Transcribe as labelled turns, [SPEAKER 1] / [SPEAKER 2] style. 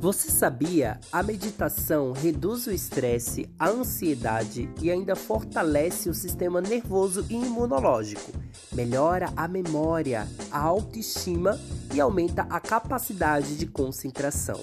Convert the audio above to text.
[SPEAKER 1] Você sabia? A meditação reduz o estresse, a ansiedade e ainda fortalece o sistema nervoso e imunológico. Melhora a memória, a autoestima e aumenta a capacidade de concentração.